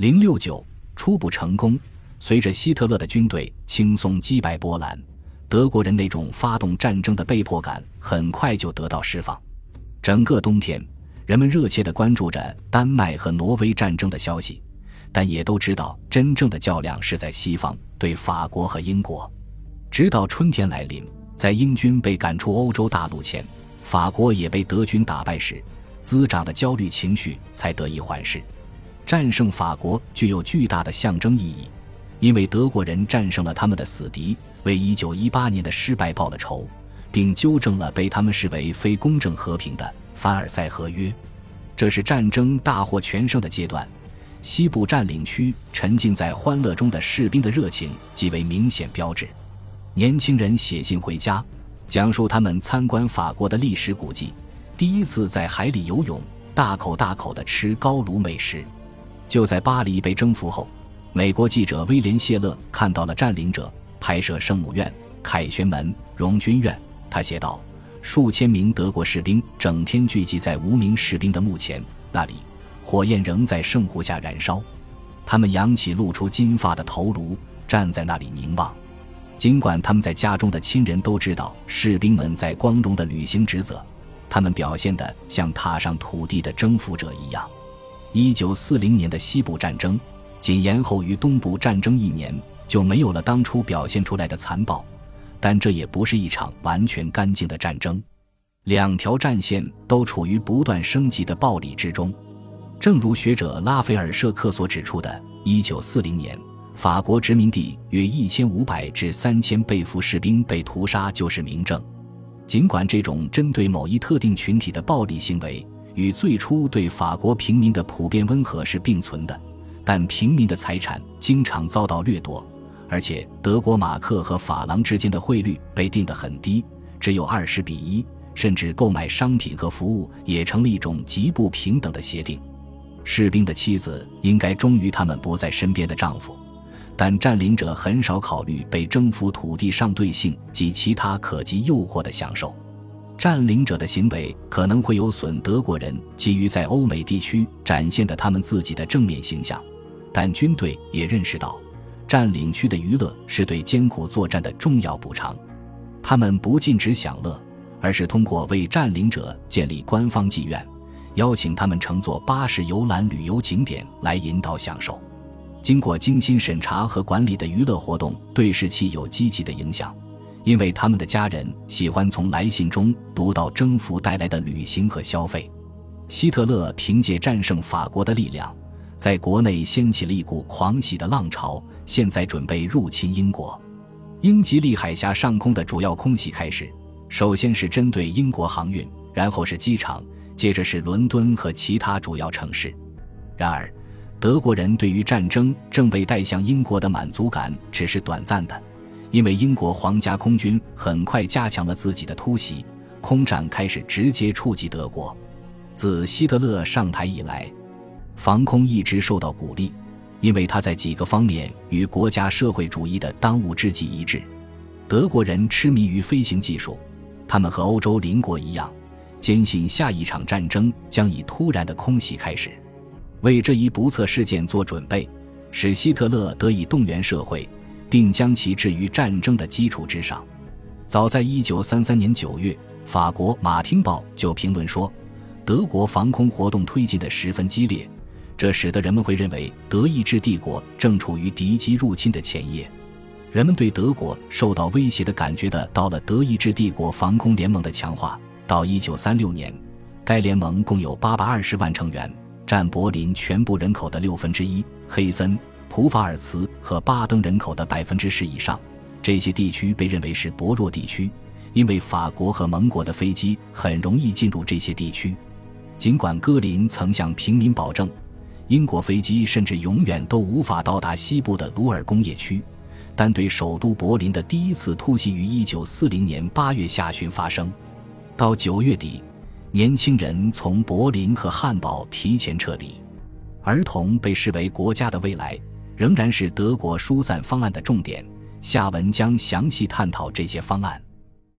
零六九初步成功。随着希特勒的军队轻松击败波兰，德国人那种发动战争的被迫感很快就得到释放。整个冬天，人们热切地关注着丹麦和挪威战争的消息，但也都知道真正的较量是在西方，对法国和英国。直到春天来临，在英军被赶出欧洲大陆前，法国也被德军打败时，滋长的焦虑情绪才得以缓释。战胜法国具有巨大的象征意义。因为德国人战胜了他们的死敌，为1918年的失败报了仇，并纠正了被他们视为非公正和平的凡尔赛合约。这是战争大获全胜的阶段。西部占领区沉浸在欢乐中的士兵的热情极为明显标志。年轻人写信回家，讲述他们参观法国的历史古迹，第一次在海里游泳，大口大口地吃高卢美食。就在巴黎被征服后。美国记者威廉·谢勒看到了占领者拍摄圣母院、凯旋门、荣军院。他写道：“数千名德国士兵整天聚集在无名士兵的墓前，那里火焰仍在圣湖下燃烧。他们扬起露出金发的头颅，站在那里凝望。尽管他们在家中的亲人都知道士兵们在光荣地履行职责，他们表现得像踏上土地的征服者一样。”一九四零年的西部战争。仅延后于东部战争一年，就没有了当初表现出来的残暴，但这也不是一场完全干净的战争。两条战线都处于不断升级的暴力之中。正如学者拉斐尔·舍克所指出的，1940年，法国殖民地约1500至3000被俘士兵被屠杀就是明证。尽管这种针对某一特定群体的暴力行为与最初对法国平民的普遍温和是并存的。但平民的财产经常遭到掠夺，而且德国马克和法郎之间的汇率被定得很低，只有二十比一，甚至购买商品和服务也成了一种极不平等的协定。士兵的妻子应该忠于他们不在身边的丈夫，但占领者很少考虑被征服土地上对性及其他可及诱惑的享受。占领者的行为可能会有损德国人急于在欧美地区展现的他们自己的正面形象。但军队也认识到，占领区的娱乐是对艰苦作战的重要补偿。他们不禁止享乐，而是通过为占领者建立官方妓院，邀请他们乘坐巴士游览旅游景点来引导享受。经过精心审查和管理的娱乐活动对士气有积极的影响，因为他们的家人喜欢从来信中读到征服带来的旅行和消费。希特勒凭借战胜法国的力量。在国内掀起了一股狂喜的浪潮，现在准备入侵英国。英吉利海峡上空的主要空袭开始，首先是针对英国航运，然后是机场，接着是伦敦和其他主要城市。然而，德国人对于战争正被带向英国的满足感只是短暂的，因为英国皇家空军很快加强了自己的突袭，空战开始直接触及德国。自希特勒上台以来。防空一直受到鼓励，因为它在几个方面与国家社会主义的当务之急一致。德国人痴迷于飞行技术，他们和欧洲邻国一样，坚信下一场战争将以突然的空袭开始。为这一不测事件做准备，使希特勒得以动员社会，并将其置于战争的基础之上。早在1933年9月，法国《马汀报》就评论说，德国防空活动推进得十分激烈。这使得人们会认为德意志帝国正处于敌机入侵的前夜，人们对德国受到威胁的感觉的到了德意志帝国防空联盟的强化。到一九三六年，该联盟共有八百二十万成员，占柏林全部人口的六分之一，黑森、普法尔茨和巴登人口的百分之十以上。这些地区被认为是薄弱地区，因为法国和盟国的飞机很容易进入这些地区。尽管戈林曾向平民保证。英国飞机甚至永远都无法到达西部的鲁尔工业区，但对首都柏林的第一次突袭于1940年8月下旬发生。到9月底，年轻人从柏林和汉堡提前撤离。儿童被视为国家的未来，仍然是德国疏散方案的重点。下文将详细探讨这些方案。